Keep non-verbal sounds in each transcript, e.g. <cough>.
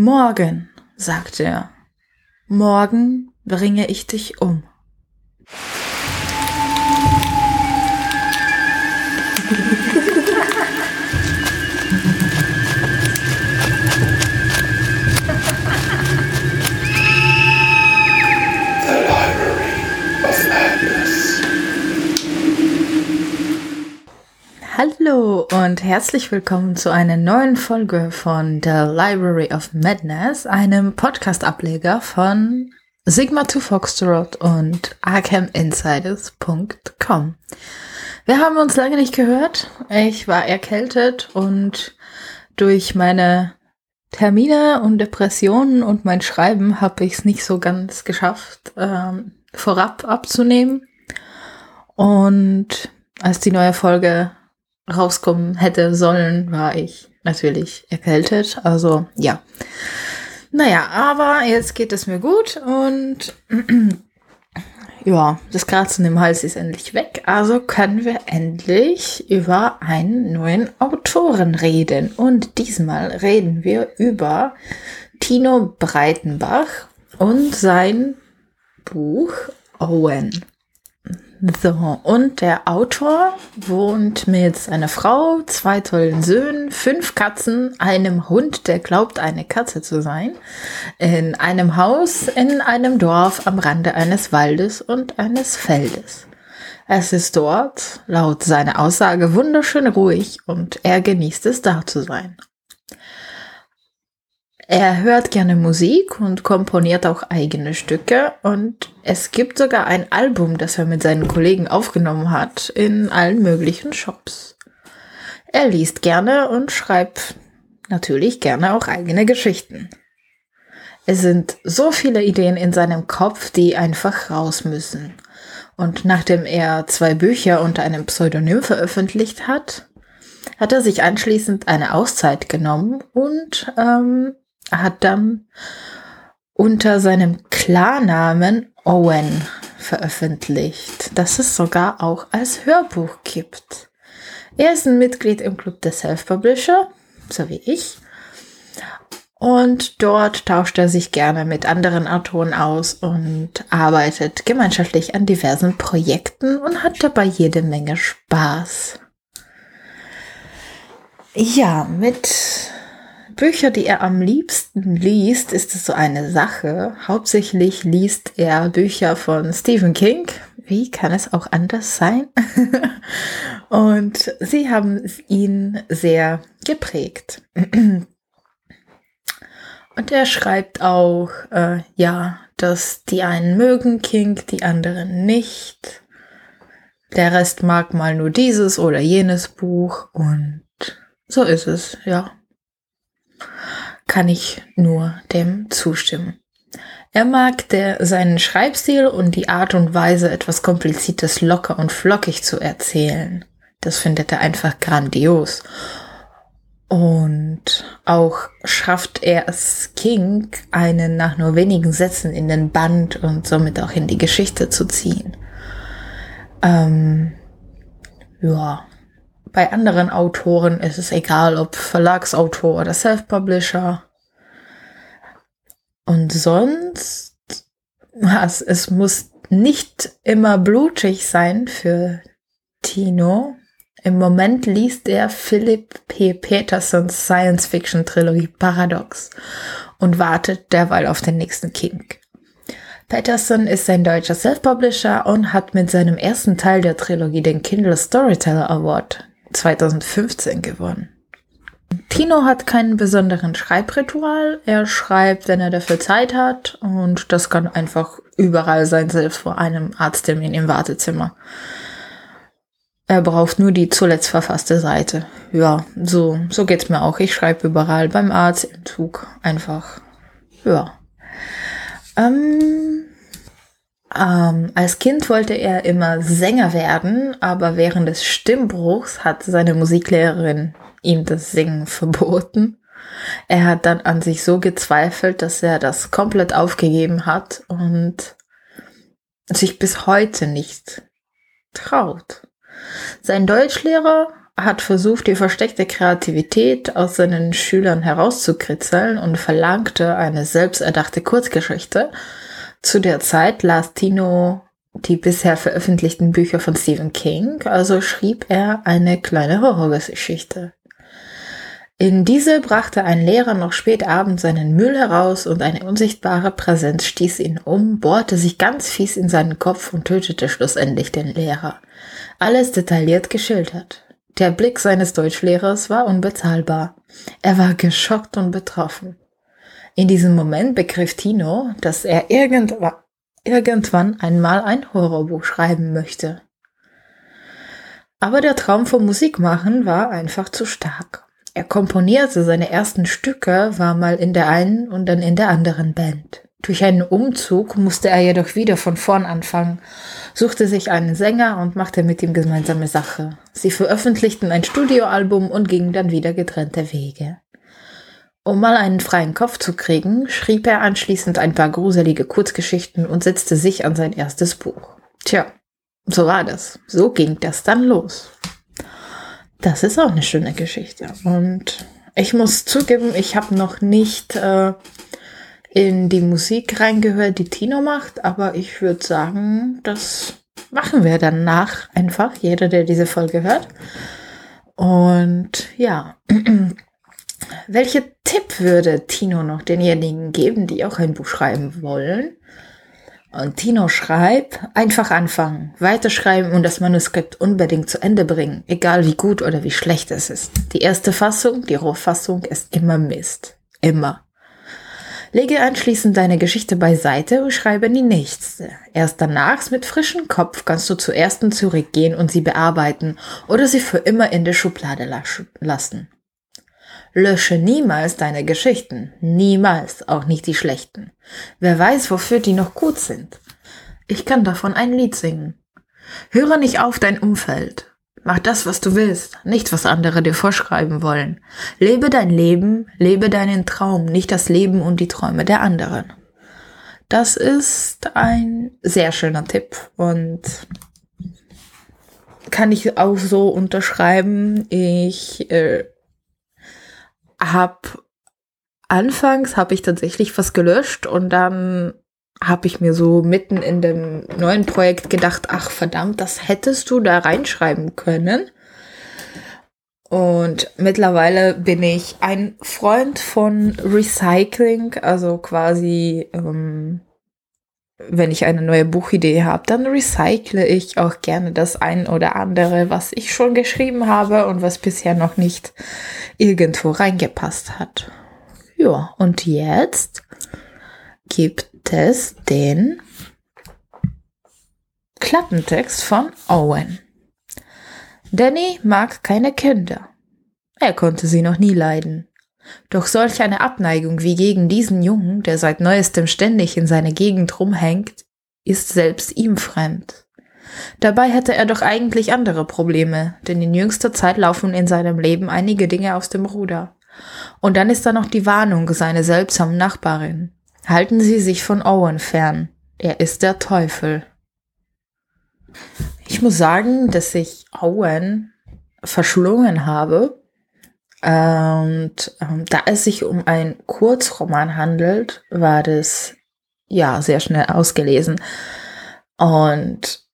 Morgen, sagte er, morgen bringe ich dich um. Hallo und herzlich willkommen zu einer neuen Folge von The Library of Madness, einem Podcast-Ableger von Sigma 2 Foxtrot und ArkhamInsiders.com. Wir haben uns lange nicht gehört. Ich war erkältet und durch meine Termine und Depressionen und mein Schreiben habe ich es nicht so ganz geschafft, ähm, vorab abzunehmen. Und als die neue Folge rauskommen hätte sollen, war ich natürlich erkältet. Also ja. Naja, aber jetzt geht es mir gut und <clears throat> ja, das Kratzen im Hals ist endlich weg. Also können wir endlich über einen neuen Autoren reden. Und diesmal reden wir über Tino Breitenbach und sein Buch Owen. So, und der Autor wohnt mit seiner Frau, zwei tollen Söhnen, fünf Katzen, einem Hund, der glaubt, eine Katze zu sein, in einem Haus in einem Dorf am Rande eines Waldes und eines Feldes. Es ist dort, laut seiner Aussage, wunderschön ruhig und er genießt es, da zu sein. Er hört gerne Musik und komponiert auch eigene Stücke und es gibt sogar ein Album, das er mit seinen Kollegen aufgenommen hat in allen möglichen Shops. Er liest gerne und schreibt natürlich gerne auch eigene Geschichten. Es sind so viele Ideen in seinem Kopf, die einfach raus müssen. Und nachdem er zwei Bücher unter einem Pseudonym veröffentlicht hat, hat er sich anschließend eine Auszeit genommen und ähm, hat dann unter seinem Klarnamen Owen veröffentlicht, das es sogar auch als Hörbuch gibt. Er ist ein Mitglied im Club der Self-Publisher, so wie ich. Und dort tauscht er sich gerne mit anderen Autoren aus und arbeitet gemeinschaftlich an diversen Projekten und hat dabei jede Menge Spaß. Ja, mit Bücher, die er am liebsten liest, ist es so eine Sache. Hauptsächlich liest er Bücher von Stephen King. Wie kann es auch anders sein? <laughs> Und sie haben ihn sehr geprägt. <clears throat> Und er schreibt auch, äh, ja, dass die einen mögen King, die anderen nicht. Der Rest mag mal nur dieses oder jenes Buch und so ist es, ja kann ich nur dem zustimmen. Er mag der, seinen Schreibstil und die Art und Weise, etwas Kompliziertes locker und flockig zu erzählen. Das findet er einfach grandios. Und auch schafft er es King, einen nach nur wenigen Sätzen in den Band und somit auch in die Geschichte zu ziehen. Ähm, ja, bei anderen Autoren ist es egal, ob Verlagsautor oder Self-Publisher. Und sonst, was, es muss nicht immer blutig sein für Tino. Im Moment liest er Philip P. Petersons Science-Fiction-Trilogie Paradox und wartet derweil auf den nächsten King. Patterson ist ein deutscher Self-Publisher und hat mit seinem ersten Teil der Trilogie den Kindle Storyteller Award 2015 gewonnen. Tino hat keinen besonderen Schreibritual. Er schreibt, wenn er dafür Zeit hat. Und das kann einfach überall sein, selbst vor einem Arzttermin im Wartezimmer. Er braucht nur die zuletzt verfasste Seite. Ja, so, so geht's mir auch. Ich schreibe überall, beim Arzt, im Zug, einfach. Ja. Ähm, ähm, als Kind wollte er immer Sänger werden, aber während des Stimmbruchs hat seine Musiklehrerin ihm das Singen verboten. Er hat dann an sich so gezweifelt, dass er das komplett aufgegeben hat und sich bis heute nicht traut. Sein Deutschlehrer hat versucht, die versteckte Kreativität aus seinen Schülern herauszukritzeln und verlangte eine selbsterdachte Kurzgeschichte. Zu der Zeit las Tino die bisher veröffentlichten Bücher von Stephen King, also schrieb er eine kleine Horrorgeschichte. In diese brachte ein Lehrer noch spät abends seinen Müll heraus und eine unsichtbare Präsenz stieß ihn um, bohrte sich ganz fies in seinen Kopf und tötete schlussendlich den Lehrer. Alles detailliert geschildert. Der Blick seines Deutschlehrers war unbezahlbar. Er war geschockt und betroffen. In diesem Moment begriff Tino, dass er irgendwann, irgendwann einmal ein Horrorbuch schreiben möchte. Aber der Traum vom Musikmachen war einfach zu stark. Er komponierte seine ersten Stücke, war mal in der einen und dann in der anderen Band. Durch einen Umzug musste er jedoch wieder von vorn anfangen, suchte sich einen Sänger und machte mit ihm gemeinsame Sache. Sie veröffentlichten ein Studioalbum und gingen dann wieder getrennte Wege. Um mal einen freien Kopf zu kriegen, schrieb er anschließend ein paar gruselige Kurzgeschichten und setzte sich an sein erstes Buch. Tja, so war das. So ging das dann los. Das ist auch eine schöne Geschichte. Und ich muss zugeben, ich habe noch nicht äh, in die Musik reingehört, die Tino macht, aber ich würde sagen, das machen wir danach einfach, jeder, der diese Folge hört. Und ja, <clears throat> welche Tipp würde Tino noch denjenigen geben, die auch ein Buch schreiben wollen? Und Tino schreibt, einfach anfangen, weiterschreiben und das Manuskript unbedingt zu Ende bringen, egal wie gut oder wie schlecht es ist. Die erste Fassung, die Rohfassung ist immer Mist. Immer. Lege anschließend deine Geschichte beiseite und schreibe die nächste. Erst danach mit frischem Kopf kannst du zur ersten zurückgehen und sie bearbeiten oder sie für immer in der Schublade lassen. Lösche niemals deine Geschichten, niemals, auch nicht die schlechten. Wer weiß, wofür die noch gut sind. Ich kann davon ein Lied singen. Höre nicht auf dein Umfeld. Mach das, was du willst, nicht was andere dir vorschreiben wollen. Lebe dein Leben, lebe deinen Traum, nicht das Leben und die Träume der anderen. Das ist ein sehr schöner Tipp und kann ich auch so unterschreiben. Ich äh, habe anfangs habe ich tatsächlich was gelöscht und dann habe ich mir so mitten in dem neuen Projekt gedacht, ach verdammt, das hättest du da reinschreiben können. Und mittlerweile bin ich ein Freund von Recycling, also quasi, ähm, wenn ich eine neue Buchidee habe, dann recycle ich auch gerne das ein oder andere, was ich schon geschrieben habe und was bisher noch nicht irgendwo reingepasst hat. Ja, und jetzt gibt es den Klappentext von Owen. Danny mag keine Kinder. Er konnte sie noch nie leiden. Doch solch eine Abneigung wie gegen diesen Jungen, der seit neuestem ständig in seine Gegend rumhängt, ist selbst ihm fremd. Dabei hätte er doch eigentlich andere Probleme, denn in jüngster Zeit laufen in seinem Leben einige Dinge aus dem Ruder. Und dann ist da noch die Warnung seiner seltsamen Nachbarin. Halten Sie sich von Owen fern. Er ist der Teufel. Ich muss sagen, dass ich Owen verschlungen habe. Und ähm, da es sich um einen Kurzroman handelt, war das ja sehr schnell ausgelesen. Und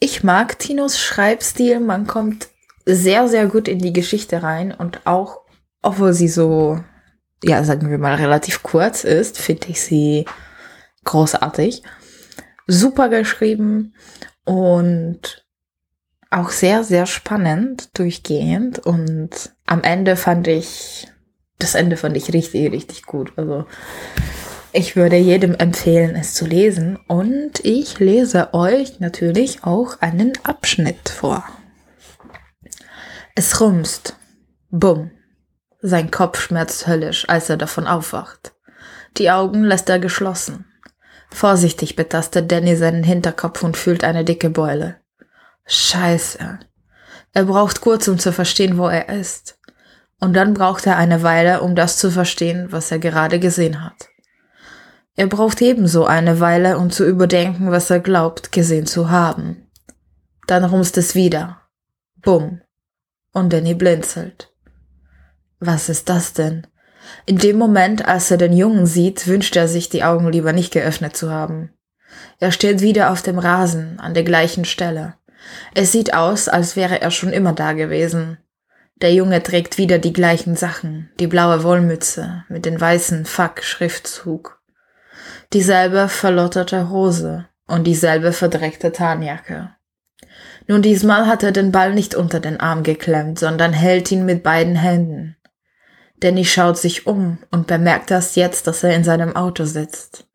ich mag Tinos Schreibstil. Man kommt sehr, sehr gut in die Geschichte rein und auch, obwohl sie so, ja, sagen wir mal, relativ kurz ist, finde ich sie großartig. Super geschrieben und auch sehr, sehr spannend durchgehend. Und am Ende fand ich, das Ende fand ich richtig, richtig gut. Also ich würde jedem empfehlen, es zu lesen. Und ich lese euch natürlich auch einen Abschnitt vor. Es rumst. Bumm. Sein Kopf schmerzt höllisch, als er davon aufwacht. Die Augen lässt er geschlossen. Vorsichtig betastet Danny seinen Hinterkopf und fühlt eine dicke Beule. Scheiße. Er braucht kurz, um zu verstehen, wo er ist. Und dann braucht er eine Weile, um das zu verstehen, was er gerade gesehen hat. Er braucht ebenso eine Weile, um zu überdenken, was er glaubt, gesehen zu haben. Dann rumst es wieder. Bumm. Und Danny blinzelt. Was ist das denn? In dem Moment, als er den Jungen sieht, wünscht er sich, die Augen lieber nicht geöffnet zu haben. Er steht wieder auf dem Rasen, an der gleichen Stelle. Es sieht aus, als wäre er schon immer da gewesen. Der Junge trägt wieder die gleichen Sachen, die blaue Wollmütze mit den weißen Fuck-Schriftzug, dieselbe verlotterte Hose und dieselbe verdreckte Tarnjacke. Nun diesmal hat er den Ball nicht unter den Arm geklemmt, sondern hält ihn mit beiden Händen. Danny schaut sich um und bemerkt erst jetzt, dass er in seinem Auto sitzt.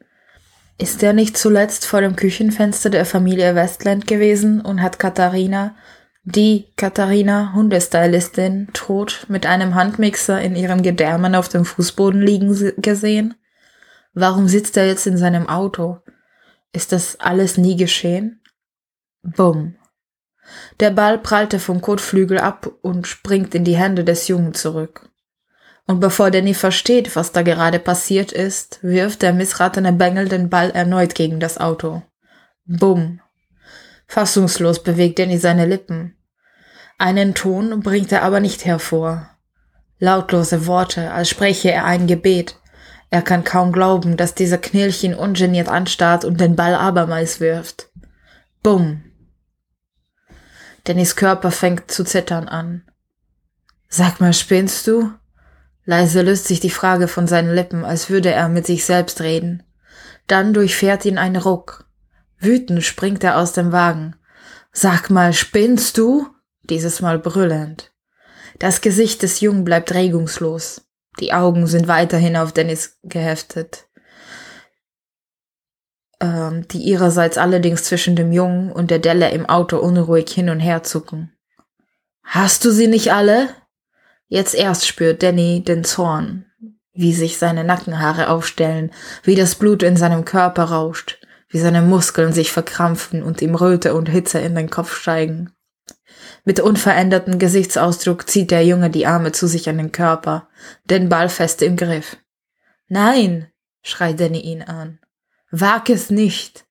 Ist er nicht zuletzt vor dem Küchenfenster der Familie Westland gewesen und hat Katharina, die Katharina, Hundestylistin, tot mit einem Handmixer in ihren Gedärmen auf dem Fußboden liegen gesehen? Warum sitzt er jetzt in seinem Auto? Ist das alles nie geschehen? Bumm. Der Ball prallte vom Kotflügel ab und springt in die Hände des Jungen zurück. Und bevor Danny versteht, was da gerade passiert ist, wirft der missratene Bengel den Ball erneut gegen das Auto. Bumm. Fassungslos bewegt Danny seine Lippen. Einen Ton bringt er aber nicht hervor. Lautlose Worte, als spreche er ein Gebet. Er kann kaum glauben, dass dieser Knirlchen ungeniert anstarrt und den Ball abermals wirft. Bumm. Dannys Körper fängt zu zittern an. Sag mal, spinnst du? Leise löst sich die Frage von seinen Lippen, als würde er mit sich selbst reden. Dann durchfährt ihn ein Ruck. Wütend springt er aus dem Wagen. Sag mal, spinnst du? Dieses Mal brüllend. Das Gesicht des Jungen bleibt regungslos. Die Augen sind weiterhin auf Dennis geheftet, ähm, die ihrerseits allerdings zwischen dem Jungen und der Delle im Auto unruhig hin und her zucken. Hast du sie nicht alle? Jetzt erst spürt Danny den Zorn, wie sich seine Nackenhaare aufstellen, wie das Blut in seinem Körper rauscht, wie seine Muskeln sich verkrampfen und ihm Röte und Hitze in den Kopf steigen. Mit unverändertem Gesichtsausdruck zieht der Junge die Arme zu sich an den Körper, den Ball fest im Griff. Nein, schreit Danny ihn an. Wag es nicht.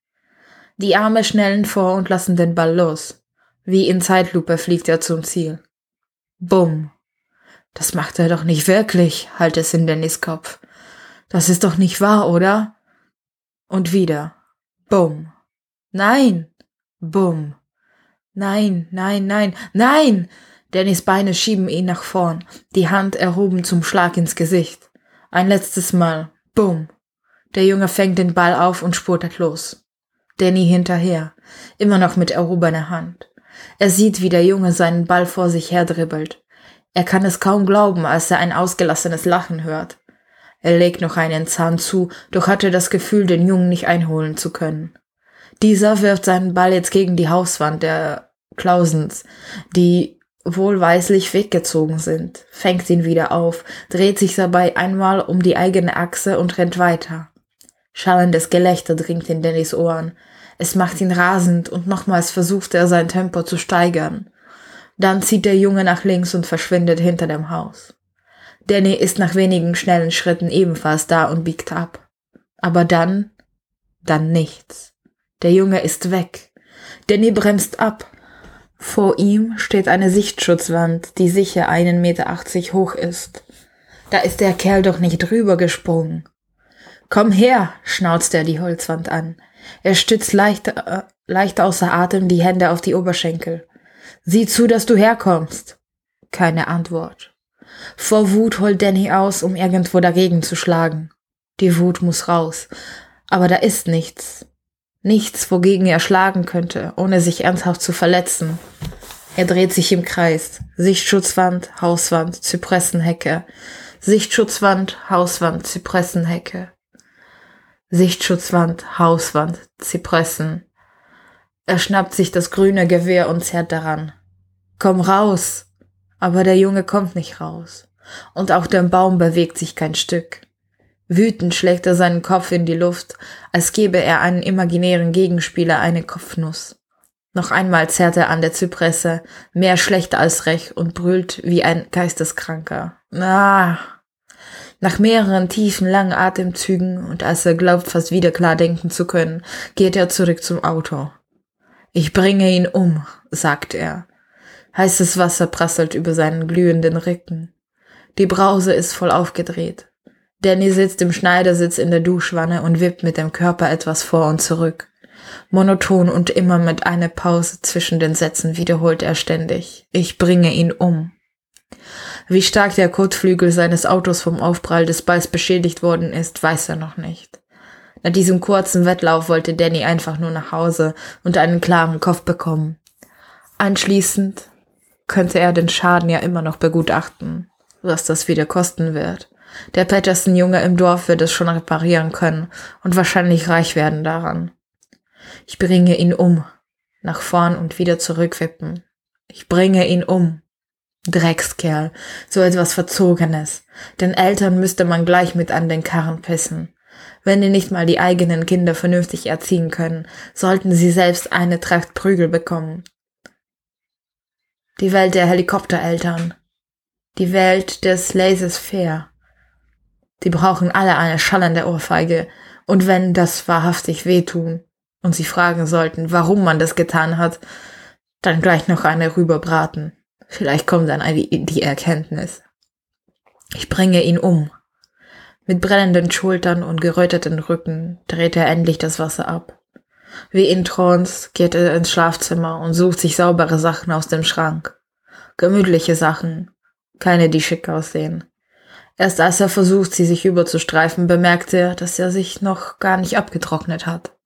Die Arme schnellen vor und lassen den Ball los. Wie in Zeitlupe fliegt er zum Ziel. Bumm. Das macht er doch nicht wirklich, halt es in Dannys Kopf. Das ist doch nicht wahr, oder? Und wieder. Bumm. Nein. Bumm. Nein, nein, nein, nein! Dannys Beine schieben ihn nach vorn, die Hand erhoben zum Schlag ins Gesicht. Ein letztes Mal. Bumm. Der Junge fängt den Ball auf und spurtet los. Danny hinterher, immer noch mit erhobener Hand. Er sieht, wie der Junge seinen Ball vor sich her dribbelt. Er kann es kaum glauben, als er ein ausgelassenes Lachen hört. Er legt noch einen Zahn zu, doch hatte das Gefühl, den Jungen nicht einholen zu können. Dieser wirft seinen Ball jetzt gegen die Hauswand der Klausens, die wohlweislich weggezogen sind, fängt ihn wieder auf, dreht sich dabei einmal um die eigene Achse und rennt weiter. Schallendes Gelächter dringt in Dannys Ohren. Es macht ihn rasend und nochmals versucht er sein Tempo zu steigern. Dann zieht der Junge nach links und verschwindet hinter dem Haus. Danny ist nach wenigen schnellen Schritten ebenfalls da und biegt ab. Aber dann, dann nichts. Der Junge ist weg. Danny bremst ab. Vor ihm steht eine Sichtschutzwand, die sicher einen Meter achtzig hoch ist. Da ist der Kerl doch nicht drüber gesprungen. Komm her, schnauzt er die Holzwand an. Er stützt leicht, äh, leicht außer Atem die Hände auf die Oberschenkel. Sieh zu, dass du herkommst. Keine Antwort. Vor Wut holt Danny aus, um irgendwo dagegen zu schlagen. Die Wut muss raus. Aber da ist nichts. Nichts, wogegen er schlagen könnte, ohne sich ernsthaft zu verletzen. Er dreht sich im Kreis. Sichtschutzwand, Hauswand, Zypressenhecke. Sichtschutzwand, Hauswand, Zypressenhecke. Sichtschutzwand, Hauswand, Zypressen. Er schnappt sich das grüne Gewehr und zerrt daran. Komm raus! Aber der Junge kommt nicht raus. Und auch der Baum bewegt sich kein Stück. Wütend schlägt er seinen Kopf in die Luft, als gebe er einen imaginären Gegenspieler eine Kopfnuss. Noch einmal zerrt er an der Zypresse, mehr schlechter als recht und brüllt wie ein Geisteskranker. Ah! Nach mehreren tiefen, langen Atemzügen und als er glaubt, fast wieder klar denken zu können, geht er zurück zum Auto. Ich bringe ihn um, sagt er. Heißes Wasser prasselt über seinen glühenden Rücken. Die Brause ist voll aufgedreht. Danny sitzt im Schneidersitz in der Duschwanne und wippt mit dem Körper etwas vor und zurück. Monoton und immer mit einer Pause zwischen den Sätzen wiederholt er ständig. Ich bringe ihn um. Wie stark der Kotflügel seines Autos vom Aufprall des Balls beschädigt worden ist, weiß er noch nicht. Nach diesem kurzen Wettlauf wollte Danny einfach nur nach Hause und einen klaren Kopf bekommen. Anschließend könnte er den Schaden ja immer noch begutachten, was das wieder kosten wird. Der Patterson-Junge im Dorf wird es schon reparieren können und wahrscheinlich reich werden daran. Ich bringe ihn um. Nach vorn und wieder zurückwippen. Ich bringe ihn um. Dreckskerl. So etwas Verzogenes. Den Eltern müsste man gleich mit an den Karren pissen. Wenn die nicht mal die eigenen Kinder vernünftig erziehen können, sollten sie selbst eine Tracht Prügel bekommen. Die Welt der Helikoptereltern. Die Welt des Laissez-faire. Die brauchen alle eine schallende Ohrfeige. Und wenn das wahrhaftig wehtun und sie fragen sollten, warum man das getan hat, dann gleich noch eine rüberbraten. Vielleicht kommt dann die Erkenntnis. Ich bringe ihn um. Mit brennenden Schultern und geröteten Rücken dreht er endlich das Wasser ab. Wie in Trance geht er ins Schlafzimmer und sucht sich saubere Sachen aus dem Schrank. Gemütliche Sachen, keine, die schick aussehen. Erst als er versucht, sie sich überzustreifen, bemerkt er, dass er sich noch gar nicht abgetrocknet hat.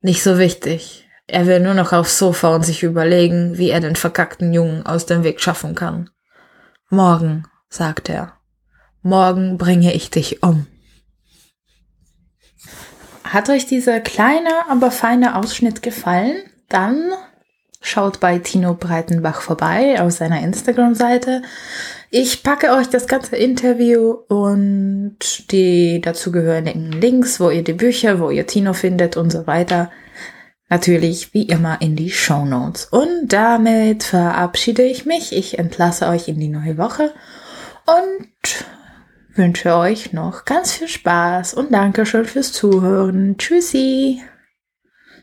Nicht so wichtig. Er will nur noch aufs Sofa und sich überlegen, wie er den verkackten Jungen aus dem Weg schaffen kann. Morgen, sagt er. Morgen bringe ich dich um. Hat euch dieser kleine, aber feine Ausschnitt gefallen? Dann schaut bei Tino Breitenbach vorbei auf seiner Instagram-Seite. Ich packe euch das ganze Interview und die dazugehörigen Links, wo ihr die Bücher, wo ihr Tino findet und so weiter, natürlich wie immer in die Show Notes. Und damit verabschiede ich mich. Ich entlasse euch in die neue Woche und wünsche euch noch ganz viel Spaß und Dankeschön fürs Zuhören. Tschüssi!